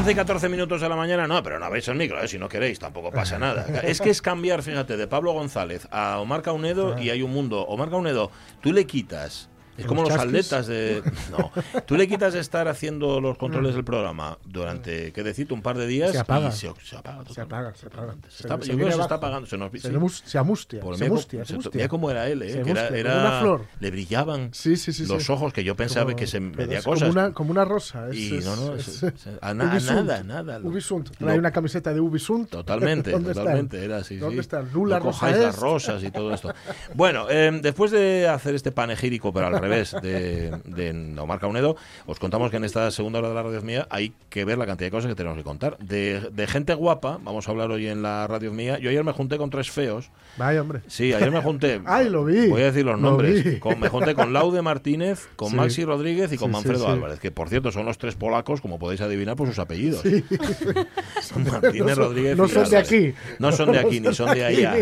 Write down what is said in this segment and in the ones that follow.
11 y 14 minutos de la mañana, no, pero no habéis el micro, ¿eh? si no queréis, tampoco pasa nada. Es que es cambiar, fíjate, de Pablo González a Omar Caunedo y hay un mundo. Omar Caunedo, tú le quitas es como los atletas de. No. Tú le quitas estar haciendo los controles del programa durante, ¿qué decir? Un par de días. Se apaga. Y se, se apaga. Se apaga, se apaga. Se está, Se- yo creo que se está apagando. Se, nos, Se, sí. se amustia, Por se cómo- se se- mustia. mira cómo era él, ¿eh? Que era, era- una flor. Le brillaban Sí, sí, los ojos que yo pensaba Como- que se es cosas. Como una, como una rosa. Es, Y no, no, es- es- a na- a nada, nada. Lo- Ubisunt. Trae una camiseta de Ubisunt. Totalmente, totalmente, era así. ¿Dónde sí. están? Lula no Rosa cojáis las rosas y todo esto. Bueno, eh, después de hacer este panegírico, pero al revés, de, de Omar Caunedo, os contamos que en esta segunda hora de la radio mía hay que ver la cantidad de cosas que tenemos que contar. De, de gente guapa, vamos a hablar hoy en la radio mía. Yo ayer me junté con tres feos. Vaya, hombre. Sí, ayer me junté. Ay, lo vi. Voy a decir los Lo nombres. Con- me junté con Laude Martínez, con Sí. Maxi Rodríguez y con Sí, Manfredo sí. Álvarez, que por cierto son los tres polacos, como podéis adivinar por sus apellidos. Sí. Son Martínez No son- Rodríguez no son de aquí. No son de aquí, ni son de allá.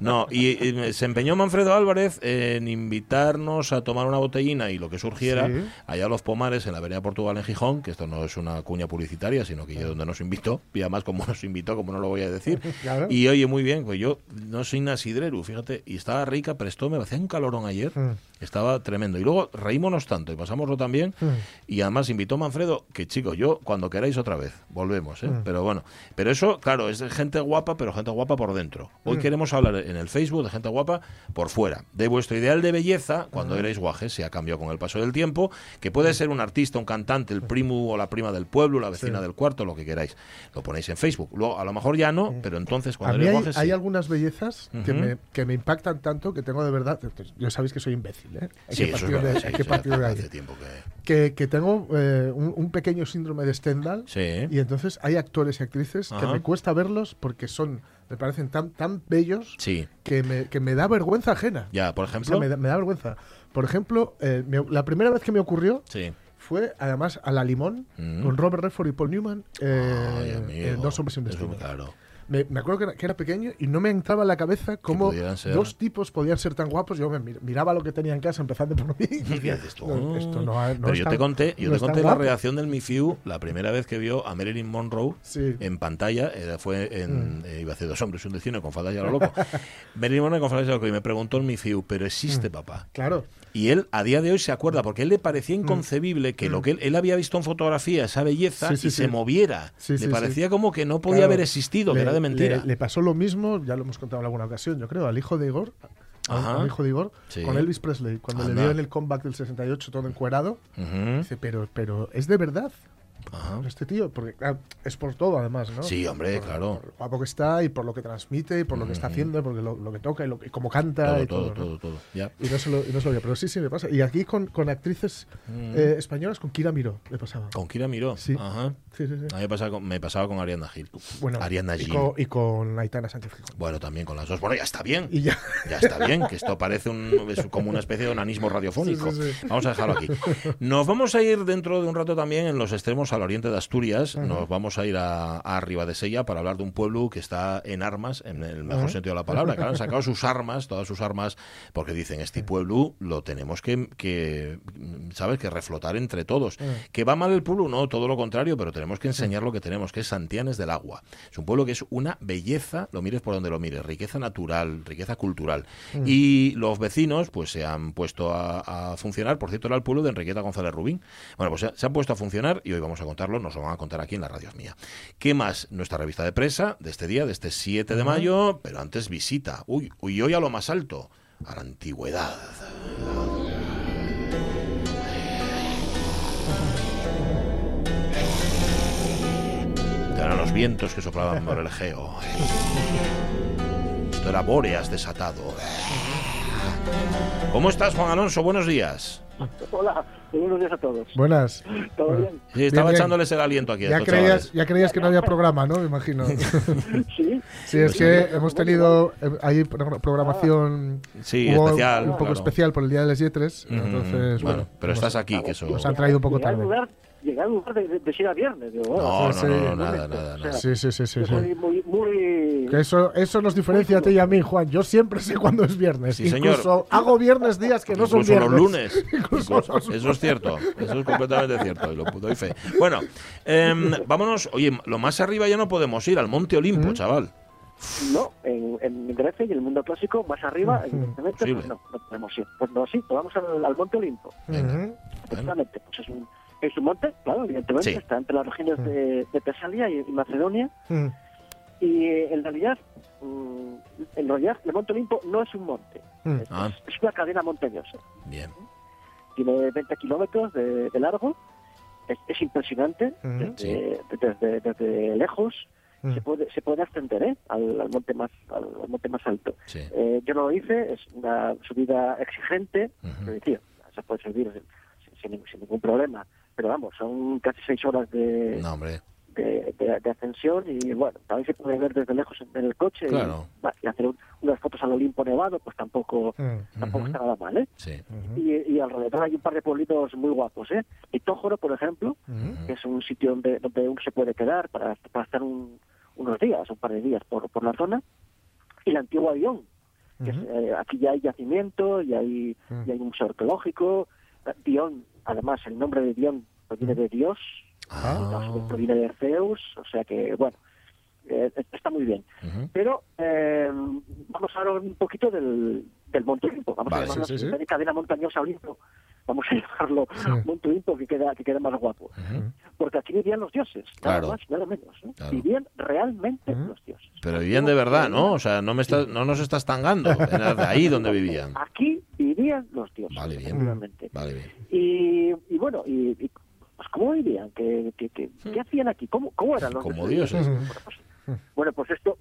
No, y, y se empeñó Manfredo Álvarez en invitarnos a tomar una botellina y lo que surgiera Sí. allá a los Pomares en la Avenida Portugal en Gijón, que esto no es una cuña publicitaria, sino que yo donde nos invitó, y además como nos invitó, como no lo voy a decir. Claro. Y oye, muy bien, pues yo no soy nasidreru, fíjate, y estaba rica, prestó, me hacía un calorón ayer, Mm. estaba tremendo. Y luego reímonos tanto y pasámoslo también, Mm. y además invitó Manfredo, que chicos, yo cuando queráis otra vez, volvemos, ¿eh? Mm. Pero bueno, pero eso, claro, es de gente guapa, pero gente guapa por dentro. Hoy Mm. queremos hablar en el Facebook de gente guapa por fuera, de vuestro ideal de belleza cuando Mm. Erais guajes, se ha cambiado con el paso del tiempo, que puede ser un artista, un cantante, el primo o la prima del pueblo, la vecina Sí. del cuarto, lo que queráis. Lo ponéis en Facebook. Luego, a lo mejor ya no, pero entonces A cuando mí eres hay, hay sí. algunas bellezas que, Ujú. me, que me impactan tanto que tengo de verdad. Yo sabéis que soy imbécil, ¿eh? Hay Sí, que eso es de- hay que sí, partir de ahí. hace tiempo que... Que, que tengo eh, un, un pequeño síndrome de Stendhal. Sí. Y entonces hay actores y actrices que Ajá. me cuesta verlos porque son, me parecen tan, tan bellos Sí, que me, que me da vergüenza ajena. ya, por O sea, ejemplo... me, da, me da vergüenza. Por ejemplo, eh, me- la primera vez que me ocurrió Sí. fue además a La Limón Mm. con Robert Redford y Paul Newman eh, Ay, Dos hombres y un destino. claro. Me, me acuerdo que era, que era pequeño y no me entraba en la cabeza cómo dos tipos podían ser tan guapos. Yo me mir- miraba lo que tenía en casa, empezando por mí. y ¿Qué decía, dices tú? "No, esto no, ha- no Pero yo tan- te conté, yo no te conté la guapo". reacción del Mifiu la primera vez que vio a Marilyn Monroe Sí. en pantalla, fue Mm. en, eh, iba a hacer dos hombres un destino con faldas y a lo loco. Marilyn Monroe con faldas y a lo loco y me preguntó el Mifiu, pero existe papá. Claro. Y él a día de hoy se acuerda, porque a él le parecía inconcebible que lo que él, él había visto en fotografía, esa belleza, Mm. Sí, sí, y sí. se moviera. Le parecía como que no podía Claro. haber existido, que Le- era de mentira. Le, le pasó lo mismo, ya lo hemos contado en alguna ocasión, yo creo, al hijo de Igor. al-. Al hijo de Igor, con Elvis Presley, cuando Anda. le vio en el comeback del 68 todo encuerado, Ujú. dice, pero, pero es de verdad Ajá. este tío, porque claro, es por todo además, ¿no? Sí, hombre, Por- claro. Por lo guapo que está y por lo que transmite y por lo que está haciendo, y por lo, lo que toca y, lo, y cómo canta Todo, y todo, todo. ¿no? todo, todo. Ya. Y no se lo, y no se lo pero sí, sí me pasa. Y aquí con, con actrices Mm. eh, españolas, con Kira Miró, le pasaba. Con Kira Miró. Sí. Ajá. Sí, sí, sí. A mí me pasaba con, me pasaba con Ariana Gil. Bueno, Ariana y Gil. con, y con Aitana Sánchez Gijón. Bueno, también con las dos. Bueno, ya está bien. Y ya. Ya está bien, que esto parece un, es como una especie de onanismo radiofónico. Vamos a dejarlo aquí. Nos vamos a ir dentro de un rato también en los extremos al oriente de Asturias. Nos vamos a ir a, a Arriba de Sella para hablar de un pueblo que está en armas, en el mejor sentido de la palabra. Claro, han sacado sus armas, todas sus armas, porque dicen, este pueblo lo tenemos que, que ¿sabes?, que reflotar entre todos. ¿Que va mal el pueblo? No, todo lo contrario, pero tenemos que enseñar lo que tenemos, que es Santianes del Agua. Es un pueblo que es una belleza, lo mires por donde lo mires, riqueza natural, riqueza cultural. Y los vecinos, pues se han puesto a, a funcionar. Por cierto, era el pueblo de Enriqueta González Rubín. Bueno, pues se, se han puesto a funcionar y hoy vamos a contarlo, nos lo van a contar aquí en la radio mía. ¿Qué más? Nuestra revista de presa de este día, de este 7 de mayo, pero antes visita. Uy, uy, hoy a lo más alto, a la antigüedad. Eran los vientos que soplaban por el Egeo. Esto era Bóreas desatado. ¿Cómo estás, Juan Alonso? Buenos días. Hola, buenos días a todos. Buenas. ¿Todo bien? Sí, estaba Bien, bien. echándoles el aliento aquí Ya estos creías, ya creías que no había programa, ¿no? Me imagino. Sí. Sí, es que hemos tenido eh, ahí pro- programación Sí, especial. un poco claro. especial por el Día de las Yetres, Ujú. entonces bueno, bueno, pero estás aquí, que eso... Nos han traído un poco tarde. Llegué al lugar de, de, de si era viernes. Digo, bueno, No, no, Sí, no, no, nada, nada, o sea, Sí, sí, sí, sí, muy, muy... Que eso, eso nos diferencia a ti y a mí, Juan. Yo siempre sé cuándo es viernes. Sí, señor. Hago viernes días que no son Incluso viernes. los lunes. Incluso Incluso- los eso es cierto. Eso es completamente cierto. Y lo doy fe. Bueno, em, vámonos. Oye, lo más arriba ya no podemos ir, al Monte Olimpo, ¿Mm? chaval. No, en, en Grecia y en el mundo clásico, más arriba, evidentemente, Posible. pues no, no podemos ir. Pues no, sí, pues vamos al, al Monte Olimpo. Ujú. Efectivamente, pues es un, es un monte, claro, evidentemente, Sí. está entre las regiones de, de Tesalia y, y Macedonia. Ujú. Y eh, en realidad, mm, en realidad, el Monte Olimpo no es un monte, Mm. es, Ah. es una cadena montañosa. Bien. Tiene 20 kilómetros de, de largo, es, es impresionante desde, desde, desde lejos. Mm. Se puede, se puede ascender ¿eh? al, al monte más al, al monte más alto. Sí. Eh, yo no lo hice, es una subida exigente, pero decía, se puede subir sin, sin ningún- sin ningún problema. Pero vamos, son casi seis horas de, No, hombre. de, de- de ascensión y bueno, también se puede ver desde lejos en, en el coche y- Claro. va, y, hacer un- unas fotos al Olimpo nevado, pues tampoco, Mm. tampoco está nada mal, ¿eh? Sí. Y, y alrededor hay un par de pueblitos muy guapos, ¿eh? Y Tójoro, por ejemplo, que es un sitio donde, donde uno se puede quedar para, para estar un- unos días, un par de días por, por la zona. Y la antigua Dion, que es, eh, aquí ya hay yacimiento y hay, Mm. y hay un museo arqueológico. Dion, además, el nombre de Dion proviene de Dios, Ah. y proviene de Zeus, o sea que, bueno, eh, está muy bien. Pero eh, vamos a hablar un poquito del, del Monte Olimpo. Vamos Vale, a llamarlo sí, sí, cadena montañosa Olimpo. Vamos a llamarlo. Monte Olimpo, que queda, que queda más guapo. Porque aquí vivían los dioses, nada Claro. más, nada menos. ¿no? Claro. Vivían realmente los dioses. Pero vivían de verdad, ¿no? O sea, no, me estás, no nos estás tangando. Ahí donde vivían. Aquí los dioses, Vale, bien. efectivamente. Vale, bien. Y, y bueno, y, y, pues ¿cómo vivían? ¿Qué, qué, qué, qué hacían aquí? ¿Cómo, cómo eran los Como dioses? dioses. Bueno, pues, bueno, pues esto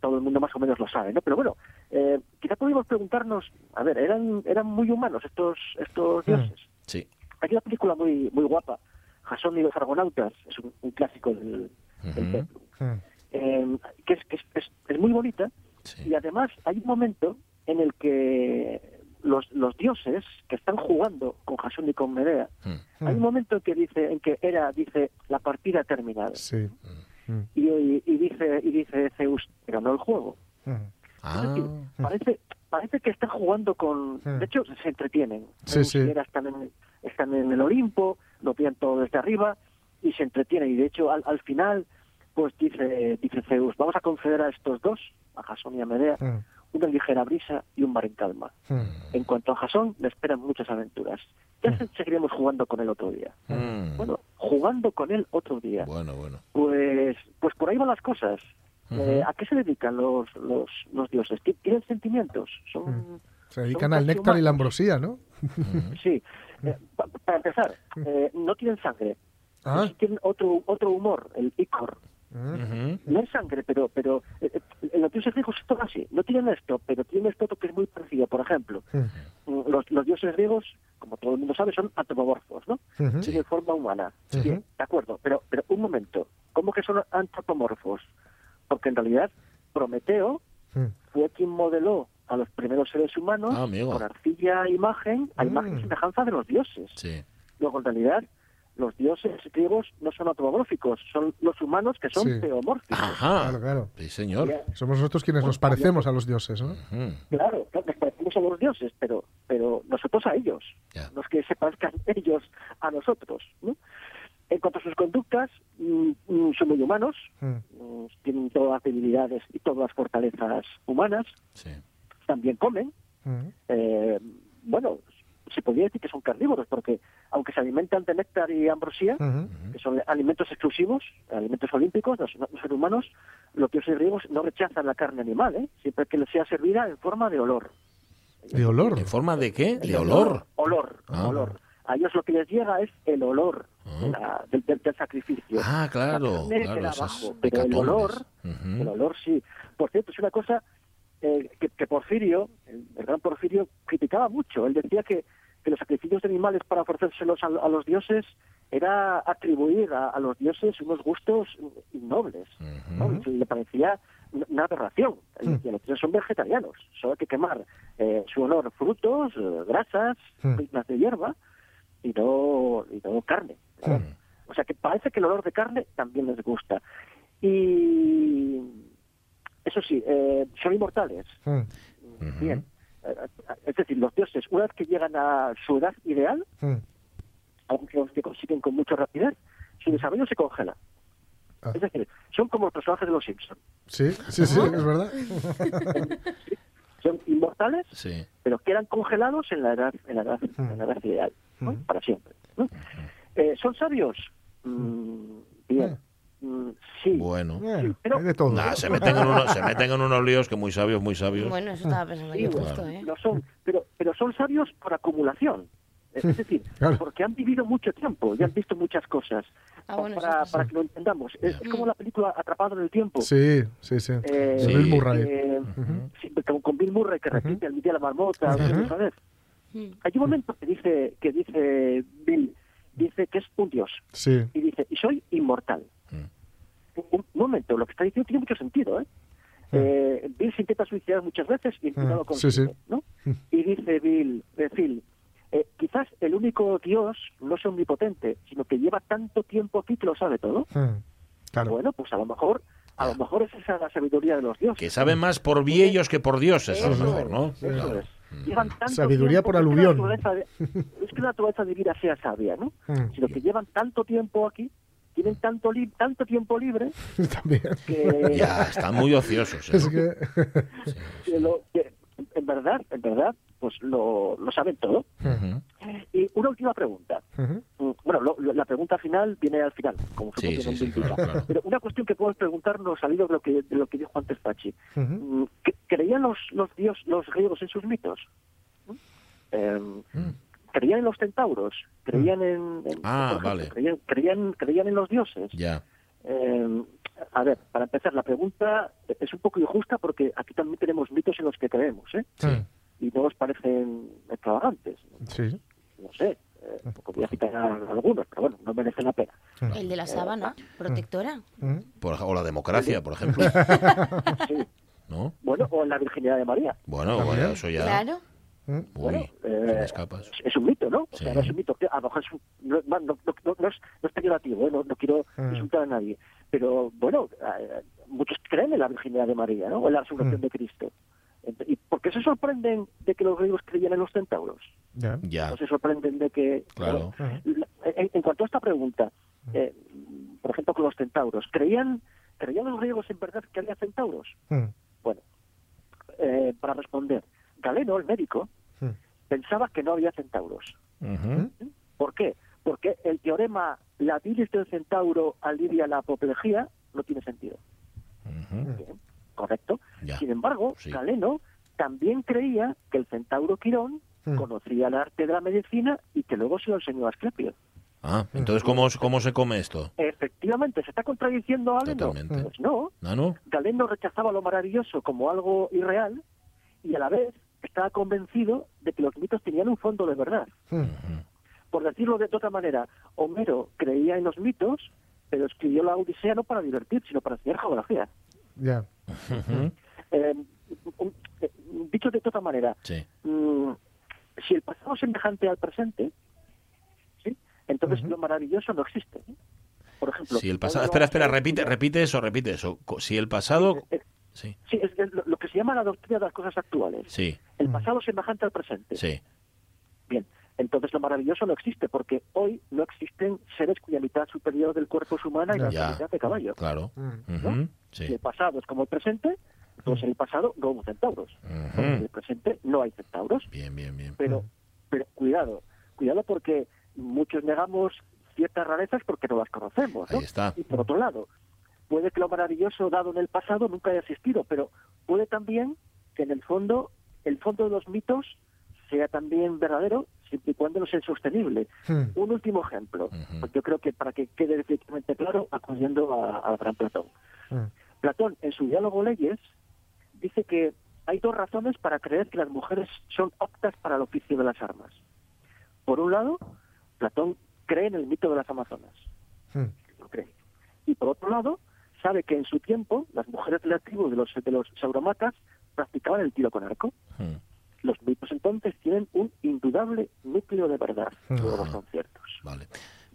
todo el mundo más o menos lo sabe, ¿no? Pero bueno, eh, quizá podríamos preguntarnos, a ver, ¿eran, eran muy humanos estos, estos dioses? Sí. Hay una película muy muy guapa, Jasón y los Argonautas, es un, un clásico del. Peplum, Mm. eh, que, es, que es, es- es muy bonita Sí. y además hay un momento en el que los, los dioses que están jugando con Jasón y con Medea, Mm. hay un momento en que dice, en que era, dice, la partida ha terminado. Sí. Mm. Y, y, y dice, y dice Zeus, no el juego. Mm. Ah. Decir, parece, parece que están jugando con... Mm. De hecho, se entretienen. Sí, Zeus sí. Hera están en, están en el Olimpo, lo vean todo desde arriba y se entretienen. Y de hecho, al, al final, pues dice, dice Zeus, vamos a conceder a estos dos, a Jasón y a Medea, Mm. Una ligera brisa y un mar en calma. Mm. En cuanto a Jasón, le esperan muchas aventuras. Ya se- seguiremos jugando con él otro día. Mm. Bueno, jugando con él otro día. Bueno, bueno. Pues, pues por ahí van las cosas. Eh. ¿A qué se dedican los, los, los dioses? ¿Ti- ¿Tienen sentimientos? Son, Mm. Se dedican al néctar y la ambrosía, ¿no? Sí. Eh, pa- para empezar, eh, no tienen sangre. Ah. Tienen otro, otro humor, el icor. No es sangre, pero, pero eh, eh, en los dioses griegos es todo así. No tienen esto, pero tienen esto que es muy parecido. Por ejemplo, Mm. los, los dioses griegos, como todo el mundo sabe, son antropomorfos, ¿no? Ujú. Tienen forma humana. Sí. Bien, de acuerdo, pero, pero un momento. ¿Cómo que son antropomorfos? Porque en realidad Prometeo fue quien modeló a los primeros seres humanos Ah, con arcilla e imagen, a Mm. imagen y semejanza de los dioses. Sí. Luego, en realidad, los dioses griegos no son antropomórficos, son los humanos que son Sí. teomórficos. Ajá. Claro, claro. Sí, señor. Somos nosotros quienes nos parecemos a los dioses, ¿no? Claro, claro, nos parecemos a los dioses, pero, pero nosotros a ellos. Ya. Es que se parezcan ellos a nosotros. ¿no? En cuanto a sus conductas, mm, mm, son muy humanos, Mm. mm, tienen todas las debilidades y todas las fortalezas humanas, Sí. también comen, Mm. eh, bueno, se podría decir que son carnívoros, porque aunque se alimentan de néctar y ambrosía, que son alimentos exclusivos, alimentos olímpicos, los, los seres humanos, los dioses griegos no rechazan la carne animal, ¿eh? siempre que les sea servida en forma de olor. De olor. ¿En forma de qué? De olor. Olor, Ah. olor. A ellos lo que les llega es el olor Ah. de la- del, del- del sacrificio. Ah, claro. La carne claro abajo, pero el olor, el olor sí. Por cierto, es una cosa eh, que, que Porfirio, el, el gran Porfirio, criticaba mucho. Él decía que, que los sacrificios de animales para ofrecérselos a, a los dioses era atribuir a, a los dioses unos gustos innobles. Le parecía una aberración. Decía, Los dioses son vegetarianos, solo hay que quemar eh, su honor frutos, eh, grasas, pignas de hierba y no, y no carne. O sea que parece que el olor de carne también les gusta. Y eso sí, eh, son inmortales. Mm. Bien. Eh, Es decir, los dioses, una vez que llegan a su edad ideal, Mm. algo que, que consiguen con mucha rapidez, su desarrollo se congela. Ah. Es decir, son como los personajes de los Simpsons. Sí, sí, sí, es verdad. Son inmortales, Sí. pero quedan congelados en la edad, en la edad, en la edad ideal, ¿no? Mm. para siempre. ¿no? Eh, ¿Son sabios? Mm, bien. Mm, sí. Bueno. Pero- hay de todo. Nah, se meten, en unos, se meten en unos líos que muy sabios, muy sabios. Bueno, eso estaba pensando yo Sí, justo, ¿eh? lo son, pero, pero son sabios por acumulación. Es decir, Claro. porque han vivido mucho tiempo y han visto muchas cosas. Ah, bueno, para, sí. para que lo entendamos. Es, es como la película Atrapado en el Tiempo. Sí, sí, sí. Eh, Bill. Murray. eh, sí, con, con Bill Murray que repite el día de la marmota otra vez. Mm. Hay un momento que dice que dice Bill dice que es un dios Sí. y dice y soy inmortal. Un, momento, lo que está diciendo tiene mucho sentido, ¿eh? Eh, Bill se intenta suicidar muchas veces y no lo Mm, sí. ¿no? Y dice Bill, eh, Phil, eh, quizás el único dios no es omnipotente, sino que lleva tanto tiempo aquí que lo sabe todo. Mm. Claro. Bueno, pues a lo mejor, a lo mejor es esa la sabiduría de los dioses. Que saben más por viejos que por dioses, a lo Eso mejor, ¿no? eso Claro. es. Llevan tanto Sabiduría tiempo- por no es que la aluvión. naturaleza de- No es que la naturaleza divina sea sabia, ¿no? Mm. Sino que llevan tanto tiempo aquí, tienen tanto, li- tanto tiempo libre También. que, Ya, están muy ociosos. ¿eh? Es que. que lo- que en verdad, en verdad, pues lo, lo saben todo. Y una última pregunta. Mm, Bueno, lo- lo- la pregunta final viene al final, como Sí, sí, sí, claro, claro. Pero una cuestión que podemos preguntarnos al hilo de lo que, de lo que dijo antes Pachi. ¿cre- ¿Creían los, los, dios, los griegos en sus mitos? ¿Mm? ¿Creían en los centauros? ¿Creían en...? en- Ah, por ejemplo, vale. ¿creían, creían, creían en los dioses? Ya. Eh, a ver, para empezar, la pregunta es un poco injusta porque aquí también tenemos mitos en los que creemos, ¿eh? Sí. Y no nos parecen extravagantes. Sí. No sé, eh, voy a citar a- algunos, pero bueno, no merecen la pena. El de la sábana, protectora. Mm. Por, ej- o la democracia, por ejemplo. Sí. ¿No? Bueno, o la Virginidad de María. Bueno, bueno, eso ya. Claro. Mm. Uy, Bueno, eh. Es, un mito, ¿no? O Sí. sea, no es un mito. que A lo mejor es un- no, no, no, no- no es, no es peyorativo, ¿eh? no, no quiero Mm. insultar a nadie. Pero bueno, eh, muchos creen en la Virginidad de María, ¿no? O en la resurrección Mm. de Cristo. ¿Y por qué se sorprenden de que los griegos creían en los centauros? Ya. Ya. ¿No se sorprenden de que... Claro. bueno, en, en cuanto a esta pregunta, eh, por ejemplo, con los centauros, ¿creían, ¿creían los griegos en verdad que había centauros? Mm. Bueno, eh, para responder, Galeno, el médico, Mm. pensaba que no había centauros. ¿Por qué? Porque el teorema la bilis del centauro alivia la apoplejía no tiene sentido. Bien, correcto. Ya. Sin embargo, Sí. Galeno también creía que el centauro Quirón Mm. conocía el arte de la medicina y que luego se lo enseñó a Asclepio. Ah, entonces, ¿cómo, ¿cómo se come esto? Efectivamente, ¿se está contradiciendo Galeno? Pues no. ¿Ah, no? Galeno rechazaba lo maravilloso como algo irreal y a la vez estaba convencido de que los mitos tenían un fondo de verdad. Por decirlo de otra manera, Homero creía en los mitos, pero escribió la Odisea no para divertir, sino para enseñar geografía. Ya. Eh, eh, dicho de otra manera, Sí. mm, si el pasado es semejante al presente, ¿sí? entonces lo maravilloso no existe. ¿sí? Por ejemplo, Si el pasado... Homero- Espera, espera, repite, repite eso, repite eso. Si el pasado... Eh, Sí, Sí, es, lo que se llama la doctrina de las cosas actuales. sí, El Mm. pasado es semejante al presente. sí. Bien, entonces lo maravilloso no existe, porque hoy no existen seres cuya mitad superior del cuerpo es humana y la Ya. mitad de caballo. Claro. Mm. Si Sí. el pasado es como el presente, pues en el pasado no hubo centauros. En el presente no hay centauros. Bien, bien, bien. Pero, Mm. pero cuidado, cuidado porque muchos negamos ciertas rarezas porque no las conocemos. ¿no? Ahí está. Y por otro lado, puede que lo maravilloso dado en el pasado nunca haya existido, pero puede también que en el fondo, el fondo de los mitos sea también verdadero siempre y cuando no sea sostenible. Mm. Un último ejemplo, pues yo creo que para que quede definitivamente claro, acudiendo a- al gran Platón. Mm. Platón, en su diálogo Leyes, dice que hay dos razones para creer que las mujeres son aptas para el oficio de las armas. Por un lado, Platón cree en el mito de las Amazonas, Mm. lo cree. Y por otro lado, sabe que en su tiempo las mujeres de la tribu de los, de los sauromatas practicaban el tiro con arco. Mm. Los mitos entonces tienen un indudable núcleo de verdad, que luego son ciertos. Vale.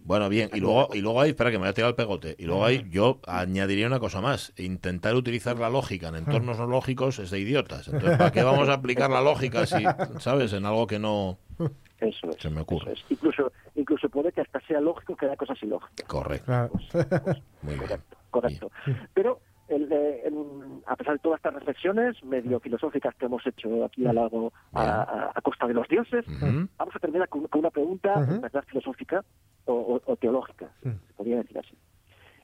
Bueno, bien, y luego, y luego hay, espera que me voy a tirar el pegote, y luego hay, yo añadiría una cosa más, intentar utilizar la lógica en entornos no lógicos es de idiotas. Entonces, ¿para qué vamos a aplicar la lógica si, sabes, en algo que no... Eso es. Se me ocurre. eso es. Incluso, incluso puede que hasta sea lógico que haya cosas ilógicas. Correcto. Claro. Muy bien. Correcto, correcto. Pero el, en- a pesar de todas estas reflexiones medio filosóficas que hemos hecho aquí a, largo, a, costa de los dioses, vamos a terminar con, con una pregunta en verdad filosófica o, o- o teológica, se podría decir así.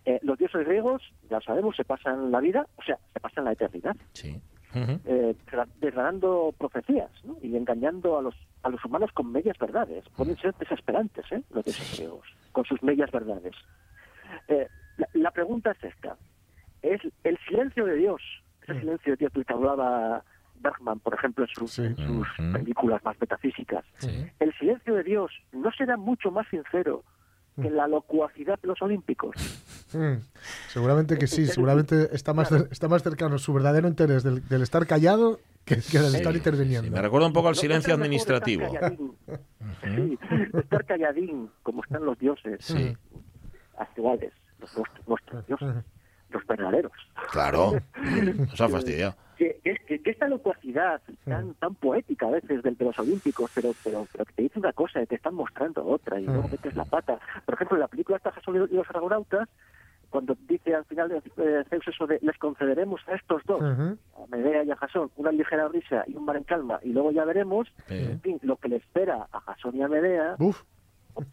Eh, los dioses griegos, ya sabemos, se pasan la vida, o sea, se pasan la eternidad, Sí. Eh, desgranando profecías ¿no? y engañando a los, a los humanos con medias verdades. Pueden ser desesperantes ¿eh? los dioses griegos, con sus medias verdades. Eh, la, la pregunta es esta. ¿Es el silencio de Dios, ese silencio de Dios del que hablaba Bergman, por ejemplo, en sus, Sí. en sus Ujú. películas más metafísicas, Sí. el silencio de Dios no será mucho más sincero que la locuacidad de los olímpicos? Mm. Seguramente que sí, seguramente está más, está más cercano su verdadero interés del, del estar callado que, que del estar interviniendo. sí, me recuerda un poco al ¿No- no silencio administrativo. Estar calladín, Sí, estar calladín, como están los dioses Sí. actuales, los nuestros, nuestros dioses, los verdaderos. Claro. Nos ha fastidiado. Que, que, que- esta locuacidad tan, tan poética a veces del de los olímpicos, pero, pero, pero que te dice una cosa y te están mostrando otra y luego metes la pata. Por ejemplo, en la película esta Jasón y los argonautas, cuando dice al final de eh, Zeus eso de les concederemos a estos dos, Ujú. a Medea y a Jasón, una ligera risa y un mar en calma, y luego ya veremos, Sí. en fin, lo que le espera a Jasón y a Medea, Uf,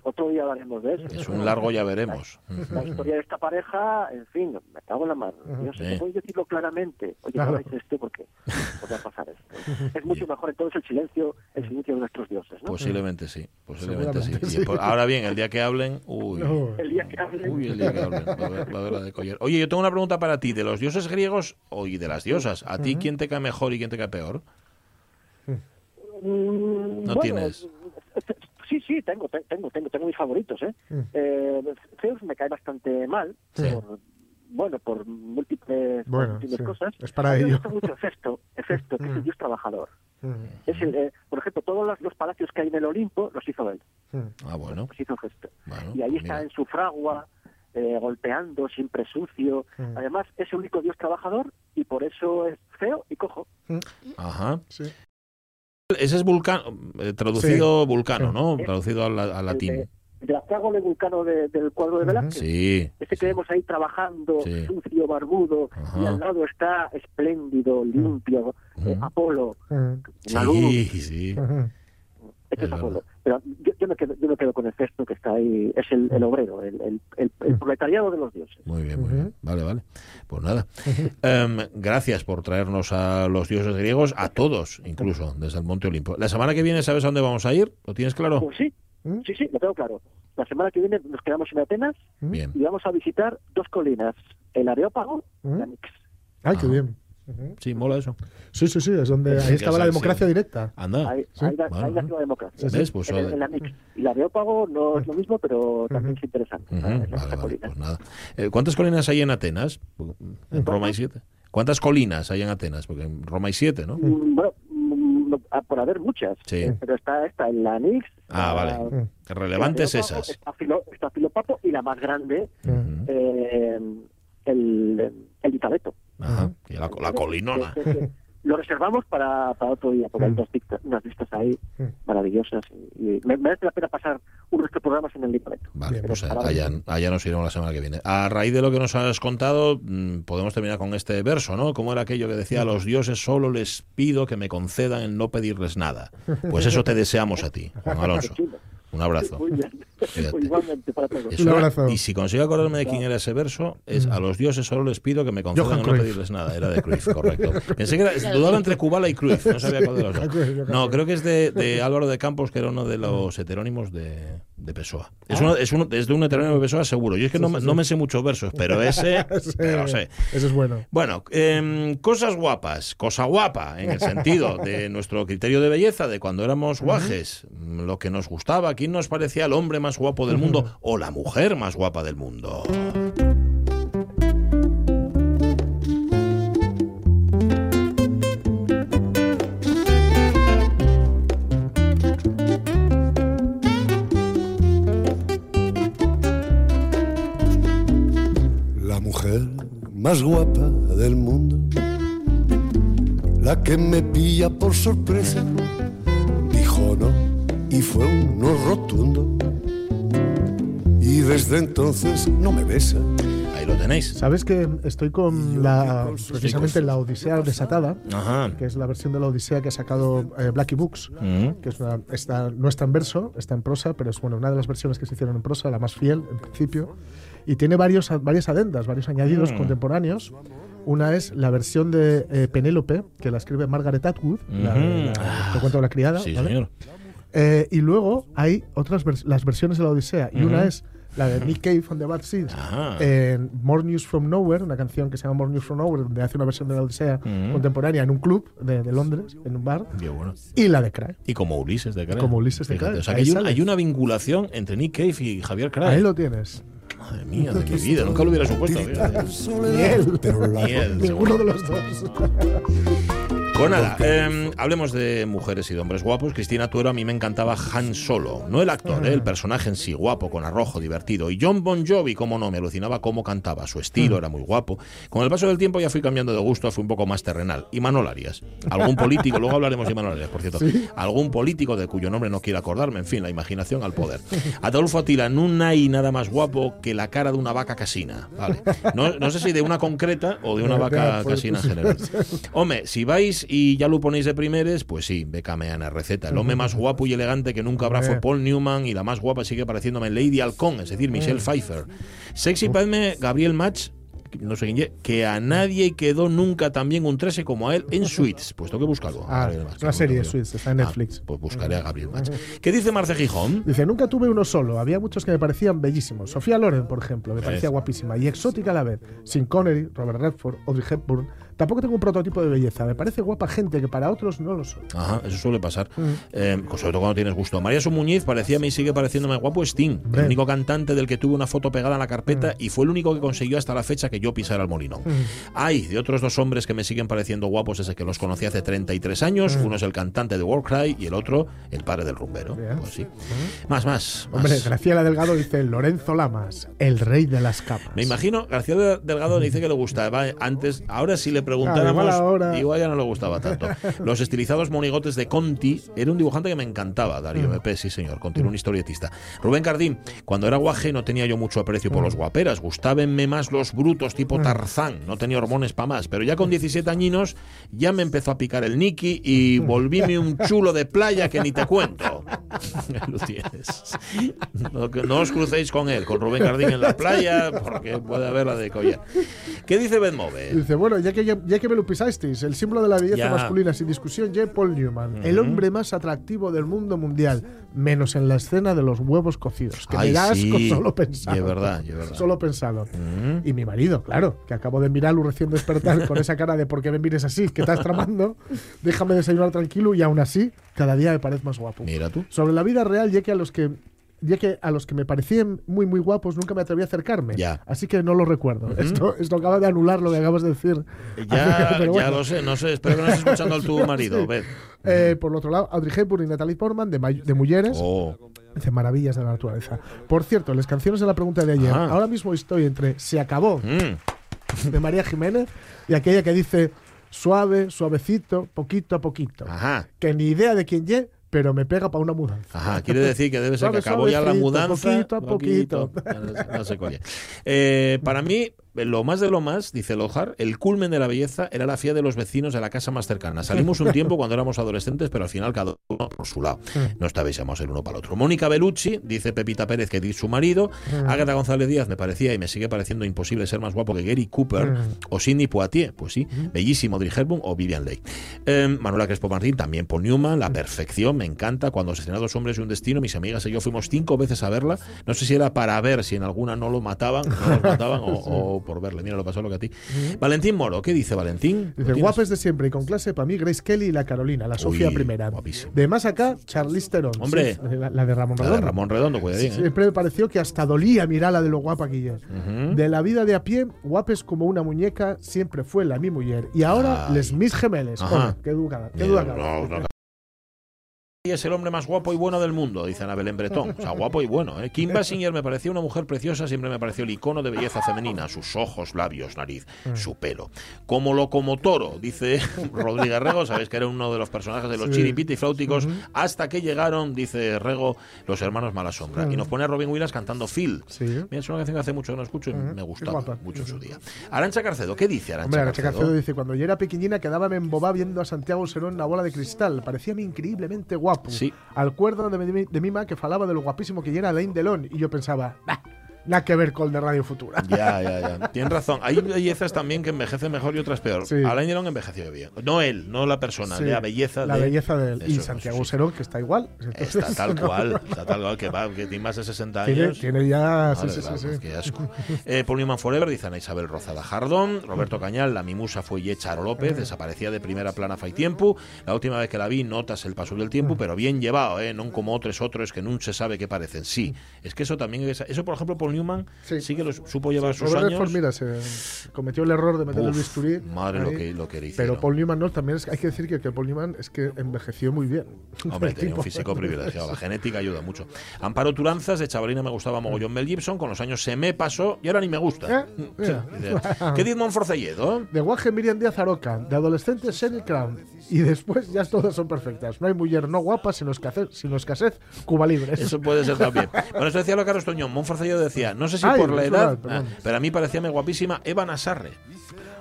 otro día hablaremos de eso. Es un largo ya veremos. La historia de esta pareja, en fin, me cago en la mano. Yo sé Sí. que voy a decirlo claramente. Oye, Claro. no hagáis esto porque os va a pasar esto. Es mucho mejor entonces el silencio, el silencio de nuestros dioses, ¿no? Posiblemente sí, posiblemente sí. Ahora bien, el día que hablen, uy, no. El día que hablen, uy, el día que hablen, va a haber, va a haber la de collar. Oye, yo tengo una pregunta para ti, de los dioses griegos o y de las diosas, ¿a ti quién te cae mejor y quién te cae peor? Mm, No bueno, tienes. Sí, tengo, te- tengo, tengo, tengo mis favoritos, ¿eh? Mm. eh Zeus me cae bastante mal, Sí. por, bueno, por múltiples, por Bueno, múltiples sí. cosas. Es para me ello. gusta mucho Hefesto, Hefesto, que es el Mm. dios trabajador. Mm. Es el, eh, por ejemplo, todos los, los palacios que hay en el Olimpo los hizo él, Mm. Ah, bueno, los hizo Hefesto. bueno. y ahí mira. está en su fragua, eh, golpeando, siempre sucio. Mm. Además, es el único dios trabajador y por eso es feo y cojo. Ajá. Sí. Ese es Vulcano, eh, traducido Vulcano, Sí. ¿no? Sí. Traducido al, al El latín. de, la fragua de Vulcano de- del cuadro de. Velázquez. Sí. Ese que vemos ahí trabajando, Sí. sucio, barbudo, Ajá. y al lado está espléndido, limpio, eh. Apolo, una luz. Sí, sí. Este Es. Pero yo, yo me quedo, yo me quedo con el cesto que está ahí, es el, el obrero, el, el, el- el proletariado de los dioses. Muy bien, muy bien. Vale, vale. Pues nada. Em, gracias por traernos a los dioses griegos, a todos, incluso, desde el Monte Olimpo. La semana que viene, ¿sabes a dónde vamos a ir? ¿Lo tienes claro? Pues sí, ¿Mm? sí, sí, lo tengo claro. La semana que viene nos quedamos en Atenas Bien. y vamos a visitar dos colinas, el Areópago y la ¿Mm? Nix. Ay, qué Ajá. Bien. Ujú. Sí, mola eso. Sí, sí, sí, es donde ahí estaba la democracia sí. directa. Anda. Ahí, Sí. ahí, la- Vale. ahí nació la democracia. ¿Ves? Pues en, en la Nix. Y la Areópago no es lo mismo, pero también es interesante. Vale, vale, pues nada. Eh, ¿Cuántas colinas hay en Atenas? En Roma hay siete. ¿Cuántas colinas hay en Atenas? Porque en Roma hay siete, ¿no? Mm, Bueno, mm, no, ah, por haber muchas. Sí. Eh, Pero está esta en la Nix. Ah, vale. Mm. Relevantes esas. Está, Filo, está Filopapo y la más grande, Mm. eh, el, el Itabeto. Ajá. Y la, la colinona. Lo reservamos para, para otro día, porque hay Mm. unas vistas, unas vistas ahí Mm. maravillosas. Y, y me merece la pena pasar unos estos programas en el Itabeto. Vale, pues para- allá, allá nos iremos la semana que viene. A raíz de lo que nos has contado, mm, podemos terminar con este verso, ¿no? Como era aquello que decía, a los dioses solo les pido que me concedan el no pedirles nada. Pues eso te deseamos a ti, Juan Alonso. Un abrazo. Pues igualmente para todos. Un abrazo. y si consigo acordarme de quién era ese verso, es a los dioses solo les pido que me concedan no pedirles nada. Era de Cruyff, correcto. Pensé que era, dudaba entre Kubala y Cruyff, no sabía cuál de los dos. No, creo que es de, de Álvaro de Campos, que era uno de los heterónimos de, de Pessoa. Es, uno, es, uno, es de un heterónimo de Pessoa seguro. Yo es que no, me- no me sé muchos versos, pero ese, Sí, pero sé. Ese es bueno. Bueno, em, cosas guapas, cosa guapa, en el sentido de nuestro criterio de belleza, de cuando éramos guajes, mm, lo que nos gustaba, quién nos parecía el hombre más guapo del mundo o la mujer más guapa del mundo. La mujer más guapa del mundo, la que me pilla por sorpresa, dijo no y fue un no rotundo. Y desde entonces no me besa. Ahí lo tenéis. ¿Sabes que estoy con la precisamente la Odisea desatada? Ajá. que es la versión de la Odisea que ha sacado eh, Blackie Books, Mm. que es una, está, no está en verso, está en prosa, pero es bueno, una de las versiones que se hicieron en prosa, la más fiel en principio, y tiene varios, varias adendas, varios añadidos Mm. contemporáneos. Una es la versión de eh, Penélope, que la escribe Margaret Atwood, la, de la- Ah, el cuento de la criada. Sí, ¿vale? señor. Eh, y luego hay otras vers- las versiones de la Odisea, y Ujú. una es la de Nick Cave on the Bad Seeds, en More News from Nowhere, una canción que se llama More News from Nowhere, donde hace una versión de la Odisea Ujú. contemporánea en un club de, de Londres, en un bar, Qué bueno. y la de Craig. Y como Ulises de Craig. Como Ulises de Craig, O sea, que hay, un- sale. hay una vinculación entre Nick Cave y Javier Craig. Ahí lo tienes. Madre mía, de mi vida. Nunca lo hubiera supuesto. él. Pero la Ni él, Ninguno seguro. de los dos. Pues nada, eh, hablemos de mujeres y de hombres guapos. Cristina Tuero a mí me encantaba Han Solo. No el actor, eh, el personaje en sí, guapo, con arrojo, divertido. Y John Bon Jovi, cómo no, me alucinaba cómo cantaba. Su estilo era muy guapo. Con el paso del tiempo ya fui cambiando de gusto, fui un poco más terrenal. Y Manol Arias. Algún político, luego hablaremos de Manol Arias, por cierto. Algún político de cuyo nombre no quiero acordarme. En fin, la imaginación al poder. Adolfo Atila, no hay nada más guapo que la cara de una vaca casina. Vale. No, no sé si de una concreta o de una vaca pues, casina en pues, general. Hombre, si vais y ya lo ponéis de primeres, pues sí, bécame Ana Receta. El hombre más guapo y elegante que nunca habrá fue. Paul Newman y la más guapa sigue pareciéndome Lady Halcón, es decir, Michelle Pfeiffer. Sexy Padme, Gabriel Match, no sé quién que a nadie quedó nunca tan bien un 13 como a él en Suits. Pues tengo que buscarlo. Ah, una serie, yo. Suits, está en Ah, Netflix. pues buscaré a Gabriel Match. ¿Qué dice Marce Gijón? Dice, nunca tuve uno solo, había muchos que me parecían bellísimos. Sofía Loren, por ejemplo, me parecía Es. guapísima y exótica a la vez. Sin Connery, Robert Redford, Audrey Hepburn. Tampoco tengo un prototipo de belleza, me parece guapa gente que para otros no lo son. Ajá, eso suele pasar. Eh, sobre todo cuando tienes gusto. María Muñiz parecía y sigue pareciéndome guapo Sting, el único cantante del que tuve una foto pegada en la carpeta y fue el único que consiguió hasta la fecha que yo pisara el molinón. Hay de otros dos hombres que me siguen pareciendo guapos desde que los conocí hace 33 años. Uno es el cantante de Warcry y el otro el padre del rumbero. Pues sí. Más, más. más. Hombre, Graciela Delgado dice, Lorenzo Lamas, el rey de las capas. Me imagino, García Delgado dice que le gustaba antes. Ahora, si le preguntáramos, Ah, igual ya no le gustaba tanto. Los estilizados monigotes de Conti era un dibujante que me encantaba, Darío Mm. MP, sí, señor. Conti era un historietista. Rubén Cardín, cuando era guaje no tenía yo mucho aprecio Mm. por los guaperas. Gustabenme más los brutos tipo Tarzán. No tenía hormones para más. Pero ya con 17 añinos ya me empezó a picar el Nicky y volvíme un chulo de playa que ni te cuento. Ahí lo tienes. No, os crucéis con él, con Rubén Cardín en la playa, porque puede haberla de collar. ¿Qué dice Bedmove? Dice, bueno, ya que, ya, ya que me lo pisasteis, el símbolo de la belleza masculina sin discusión, J. Paul Newman, el hombre más atractivo del mundo mundial, menos en la escena de los huevos cocidos, que Ay, me sí. solo pensar. Y es verdad, es verdad. Solo pensarlo. Mm. Y mi marido, claro, que acabo de mirarlo recién despertar con esa cara de ¿por qué me mires así? ¿Qué estás tramando? Déjame desayunar tranquilo y aún así, cada día me parece más guapo. Mira tú. Sobre la vida real, ya que a los que ya que a los que me parecían muy muy guapos nunca me atreví a acercarme. Ya. Así que no lo recuerdo. Esto, esto acaba de anular lo que acabas de decir. Ya, ya lo sé, no sé, espero que no estés escuchando al tu marido. Ved. Eh, por otro lado, Audrey Hepburn y Natalie Portman de, de Mujeres. Oh, Dice maravillas de la naturaleza. Por cierto, las canciones de la pregunta de ayer. Ajá. Ahora mismo estoy entre Se acabó mm, de María Jiménez y aquella que dice suave, suavecito, poquito a poquito. Ajá. Que ni idea de quién pero me pega para una mudanza. Ajá, quiere decir que debe ser que acabó ya la mudanza. poquito a poquito. No sé- no sé cuál es. Eh, para mí, lo más de lo más, dice Lojar, el culmen de la belleza era la fía de los vecinos de la casa más cercana. Salimos un tiempo cuando éramos adolescentes, pero al final cada uno por su lado. No estabais el uno para el otro. Mónica Bellucci, dice Pepita Pérez, que es su marido. Ágata González Díaz me parecía y me sigue pareciendo imposible ser más guapo que Gary Cooper o Sidney Poitier. Pues sí, bellísimo Audrey Hepburn o Vivian Leigh. Eh, Manuela Crespo Martín, también Paul Newman, la perfección, me encanta. Cuando se Dos Hombres y un Destino, mis amigas y yo fuimos cinco veces a verla. No sé si era para ver si en alguna no lo mataban, no los mataban o, o por verle. Mira, lo pasó lo que a ti. Valentín Moro, ¿qué dice Valentín? Dice, guapes de siempre y con clase para mí, Grace Kelly y la Carolina, la Sofía primera. guapísimo. De más acá, Charlize Theron. Hombre. Sí, la, la de Ramón La de Redondo. Ramón Redondo, cuida bien. ¿eh? Siempre me pareció que hasta dolía mirarla de lo guapa que ella es. De la vida de a pie, guapes como una muñeca, siempre fue la mi mujer. Y ahora, Ay. les mis gemeles. Hombre, qué duda, qué duda no, cabe. no, Y es el hombre más guapo y bueno del mundo, dice Ana Belén Bretón. O sea, guapo y bueno. ¿eh? Kim Basinger me pareció una mujer preciosa, siempre me pareció el icono de belleza femenina. Sus ojos, labios, nariz, su pelo. Como locomotoro, dice Rodríguez Rego, sabéis que era uno de los personajes de los Sí. chiripiti flauticos, hasta que llegaron, dice Rego, los hermanos Malasombra. Y nos pone a Robin Williams cantando Phil. Sí. Mira, es una canción que hace mucho que no escucho y me gustaba mucho en su día. Arancha Carcedo, ¿qué dice Arancha Hombre, Arache Carcedo? Carcedo dice, cuando yo era pequeñina quedábame embobada viendo a Santiago Serón en la bola de cristal. Parecíame increíblemente guapo. Sí. Al cuerdo de, mi- de Mima que falaba de lo guapísimo que era Alain Delon. Y yo pensaba, "Bah, nada que ver con el de Radio Futura. Ya, ya, ya. Tienes razón. Hay bellezas también que envejecen mejor y otras peor. Sí. Alain Delon envejeció bien. No él, no la persona, Sí, la belleza La de belleza de él. Eso, y Santiago sí. Serón, que está igual. Entonces, Está tal no- cual, está tal cual que va, que tiene más de 60 Tiene, años. tiene ya. Sí, Madre sí, sí, la- sí. Qué asco. Eh, Paul Newman Forever, dice Ana Isabel Rozada Jardón. Roberto Cañal, la mimusa fue Yecharo López, desaparecía de primera plana fai tiempo. La última vez que la vi, notas el paso del tiempo, pero bien llevado, ¿eh? No como otros otros que nunca se sabe qué parecen. Sí, es que eso también, es- eso por ejemplo, Paul Newman sí, Sí. que lo supo llevar sus Robert años. Redford, mira, se cometió el error de meter el Uf, bisturí. madre lo ahí. que, lo que le Pero. Paul Newman no, también es- hay que decir que, que Paul Newman es que envejeció muy bien. Hombre, El tenía un físico privilegiado. La genética ayuda mucho. Amparo Turanzas, de chavalina me gustaba mogollón Mel Gibson. Con los años se me pasó y ahora ni me gusta. ¿Eh? Sí, dice, ¿Qué dice Monforcelledo? De guaje Miriam Díaz Aroca, de adolescente Sheryl Crown. Y después ya todas son perfectas. No hay mujer no guapa, sino escasez, sino escasez Cuba Libre. Eso puede ser también. Bueno, eso decía lo Carlos Toñón. Monforcelledo decía, no sé si Ay, por la edad, perdón. ah, pero a mí parecía guapísima Eva Nasarre.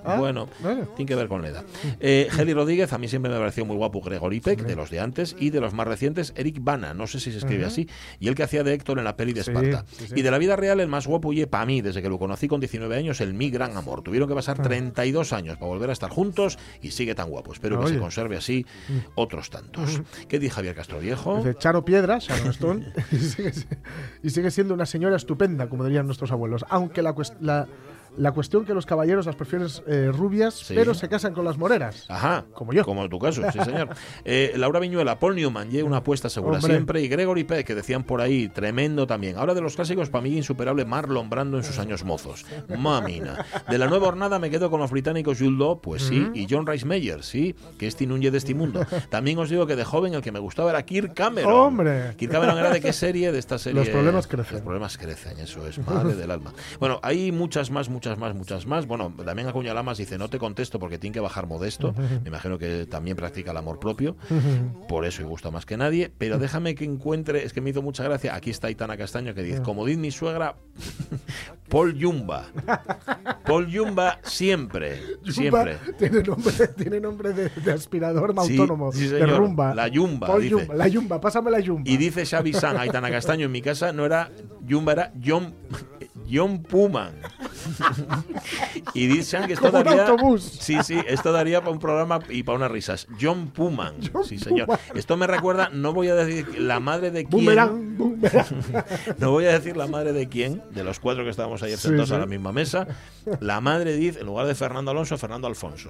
Ah, bueno, vale. tiene que ver con la edad. Eh, Heli Rodríguez, a mí siempre me pareció muy guapo Gregory Peck, de los de antes, y de los más recientes, Eric Bana, no sé si se escribe así, y el que hacía de Héctor en la peli de Esparta. sí, sí. Y de la vida real, el más guapo y para mí, desde que lo conocí con 19 años, el mi gran amor. Tuvieron que Ah. pasar 32 años para volver a estar juntos y sigue tan guapo. Espero que Oye. Mm. se conserve así otros tantos. ¿Qué dice Javier Castro Viejo? Dice Charo Piedra, Sharon Stone, y, sigue, y sigue siendo una señora estupenda, como dirían nuestros abuelos. Aunque la, la, la cuestión que los caballeros las prefieren eh, rubias, Sí. pero se casan con las moreras. Ajá, Como yo. Como en tu caso, sí, señor. Eh, Laura Viñuela, Paul Newman, una apuesta segura Hombre. siempre. Y Gregory Peck, que decían por ahí, tremendo también. Ahora de los clásicos, para mí, insuperable Marlon Brando en sus años mozos. Mamina. De la nueva hornada me quedo con los británicos Jude Law, pues sí. Y John Rice Meyer, sí, que es Tinunye de este mundo. También os digo que de joven el que me gustaba era Kirk Cameron. ¡Hombre! Kirk Cameron era de qué serie, de esta serie. Los problemas crecen. Los problemas crecen, eso es, madre del alma. Bueno, hay muchas más, muchas más, muchas más. Bueno, también Acuña Lamas dice, no te contesto porque tiene que bajar modesto. Me imagino que también practica el amor propio. Por eso y gusta más que nadie. Pero déjame que encuentre, es que me hizo mucha gracia. Aquí está Itana Castaño que dice, como dice mi suegra, Paul Yumba. Paul Yumba siempre, tiene nombre, tiene nombre de, de aspirador Sí, autónomo, sí, de rumba. La Yumba, Paul dice. Yumba, la Yumba, pásame la Yumba. Y dice Xavi San, Aitana Castaño, en mi casa no era Yumba, era John, John Puman. y dicen que esto Como un daría... autobús. Sí, sí, esto daría para un programa y para unas risas. John Puman. sí, señor. Puman. Esto me recuerda, no voy a decir la madre de quién... Boomerang, boomerang. No voy a decir la madre de quién, de los cuatro que estábamos ayer Sí, sentados sí. a la misma mesa. La madre dice, en lugar de Fernando Alonso, Fernando Alfonso.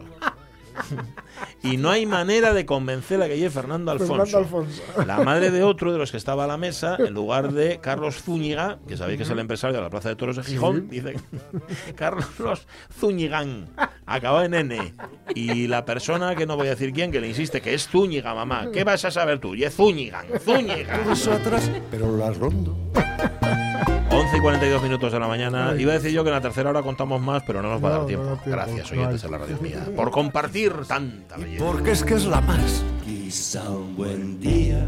Y no hay manera de convencer a que lleve Fernando Alfonso. Fernando Alfonso. La madre de otro de los que estaba a la mesa, en lugar de Carlos Zúñiga, que sabéis que es el empresario de la Plaza de Toros de Gijón, dice Carlos Zúñigán, acaba en N. Y la persona, que no voy a decir quién, que le insiste que es Zúñiga, mamá. ¿Qué vas a saber tú? Y es Zúñigan, Zúñiga. Eso atrás, pero la rondo. 11 y 42 minutos de la mañana. Iba a decir yo que en la tercera hora contamos más, pero no nos va a dar tiempo. Gracias, oyentes de la radio mía, por compartir tanta belleza. Porque es que es la más. Quizá un buen día